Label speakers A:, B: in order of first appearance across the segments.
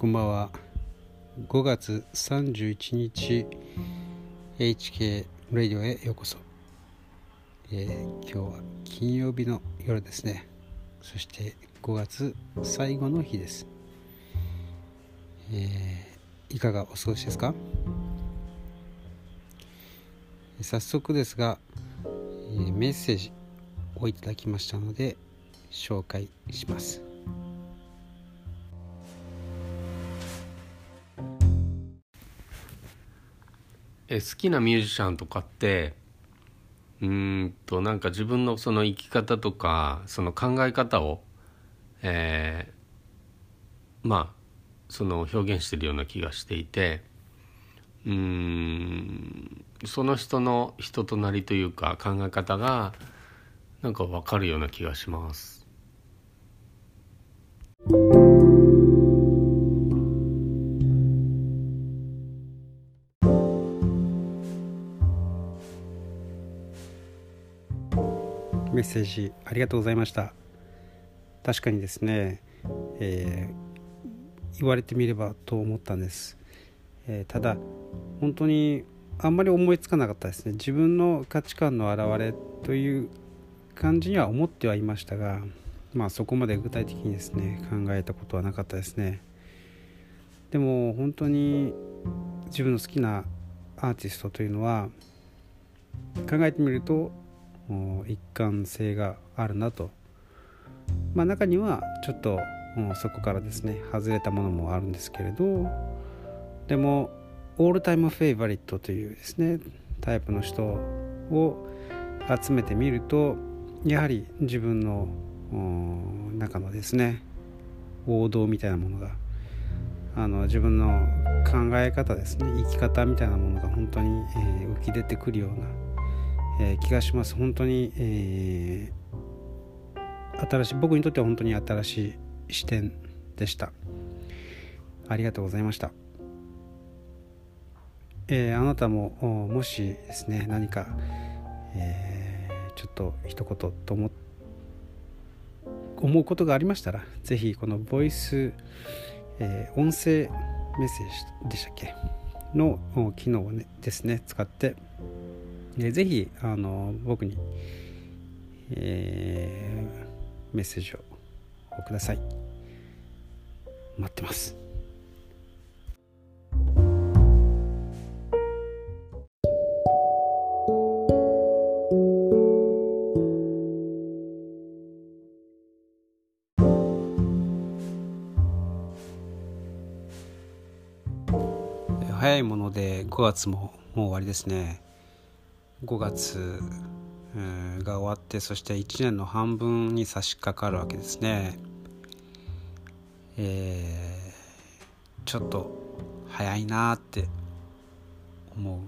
A: こんばんは。5月31日 HK ラディオへようこそ、えー、今日は金曜日の夜ですね。そして5月最後の日です、えー、いかがお過ごしですか？早速ですが、えー、メッセージをいただきましたので紹介します。
B: え好きなミュージシャンとかってうんとなんか自分のその生き方とかその考え方を、えー、まあその表現してるような気がしていてうんその人の人となりというか考え方がなんか分かるような気がします。
A: メッセージありがとうございました。確かにですね、えー、言われてみればと思ったんです、えー、ただ本当にあんまり思いつかなかったですね。自分の価値観の表れという感じには思ってはいましたがまあそこまで具体的にですね考えたことはなかったですね。でも本当に自分の好きなアーティストというのは考えてみると一貫性があるなと、まあ、中にはちょっとそこからですね外れたものもあるんですけれどでもオールタイムフェイバリットというですねタイプの人を集めてみるとやはり自分の中のですね王道みたいなものがあの自分の考え方ですね生き方みたいなものが本当に、えー、浮き出てくるようなえ、気がします。本当に、えー、新しい僕にとっては本当に新しい視点でした。ありがとうございました、えー、あなたももしですね何か、えー、ちょっと一言と思思うことがありましたら是非このボイス、えー、音声メッセージでしたっけ？の機能を、ね、ですね使ってでぜひあの僕に、えー、メッセージをください。待ってます。早いもので5月ももう終わりですね。5月が終わってそして1年の半分に差し掛かるわけですね。えー、ちょっと早いなって思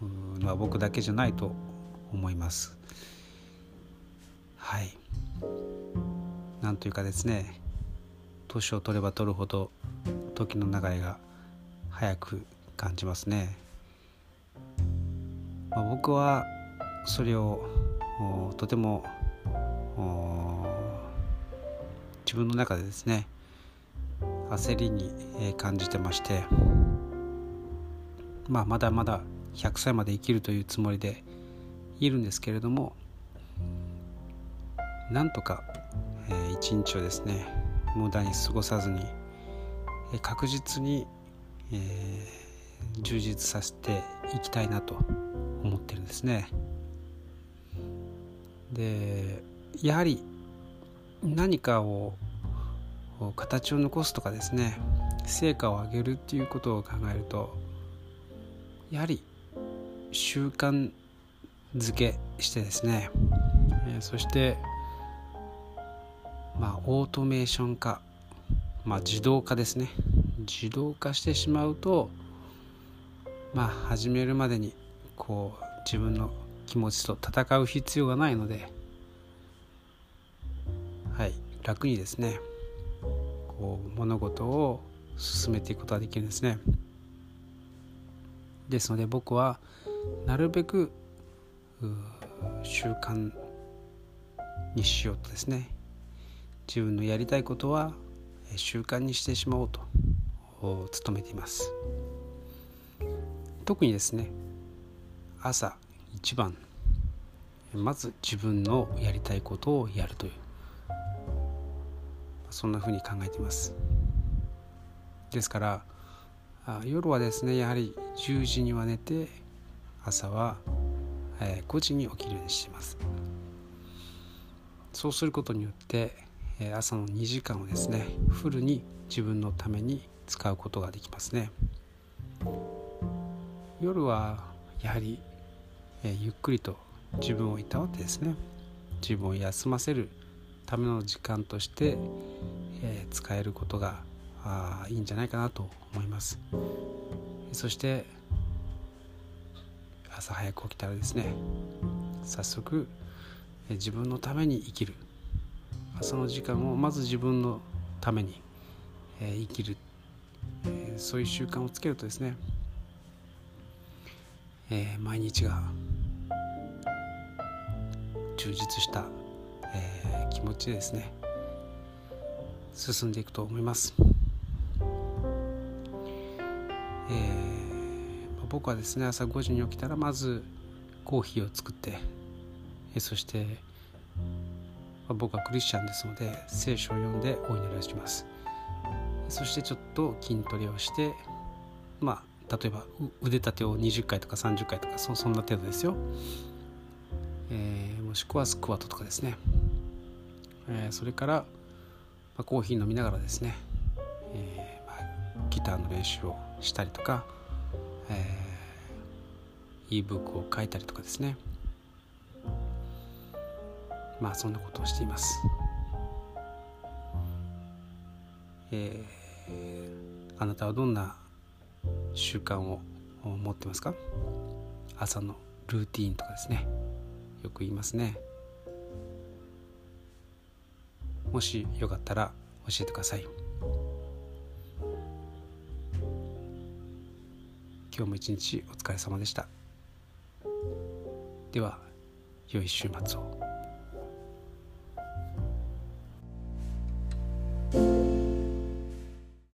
A: うのは僕だけじゃないと思います。はい。なんというかですね年を取れば取るほど時の流れが早く感じますね。まあ、僕はそれをとても自分の中でですね焦りに感じてまして、まあ、まだまだ100歳まで生きるというつもりでいるんですけれどもなんとか、一日をですね無駄に過ごさずに、確実に、え、充実させていきたいなと思ってるんですね。でやはり何かを形を残すとかですね成果を上げるっていうことを考えるとやはり習慣づけしてですね、えそしてまあオートメーション化、まあ、自動化ですね自動化してしまうとまあ始めるまでにこう自分の気持ちと戦う必要がないのではい楽にですねこう物事を進めていくことができるんですね。ですので僕はなるべく習慣にしようとですね自分のやりたいことは習慣にしてしまおうと務めています。特にですね朝一番。まず自分のやりたいことをやるという。そんなふうに考えています。ですから夜はですねやはり10時には寝て朝は5時に起きるようにしています。そうすることによって朝の2時間をですねフルに自分のために使うことができますね。夜はやはりえゆっくりと自分をいたわってですね。自分を休ませるための時間として、え、使えることがあいいんじゃないかなと思います。そして朝早く起きたらですね早速、え、自分のために生きる。朝の時間をまず自分のために、えー、生きる、え、そういう習慣をつけるとですね、え、毎日が充実した、えー、気持ちでですね進んでいくと思います、えー、僕はですね朝5時に起きたらまずコーヒーを作って、えー、そしてま僕はクリスチャンですので聖書を読んでお祈りをします。そしてちょっと筋トレをしてまあ例えば腕立てを20回とか30回とかそんな程度ですよ。え、もしくはスクワットとかですね、えー、それから、まあ、コーヒー飲みながらですね、えーまあ、ギターの練習をしたりとか、えー、e ブックを書いたりとかですね。まあそんなことをしています。えー、あなたはどんな習慣を持ってますか？朝のルーティンとかですね。よく言いますね。もしよかったら教えてください。今日も一日お疲れ様でした。では良い週末を。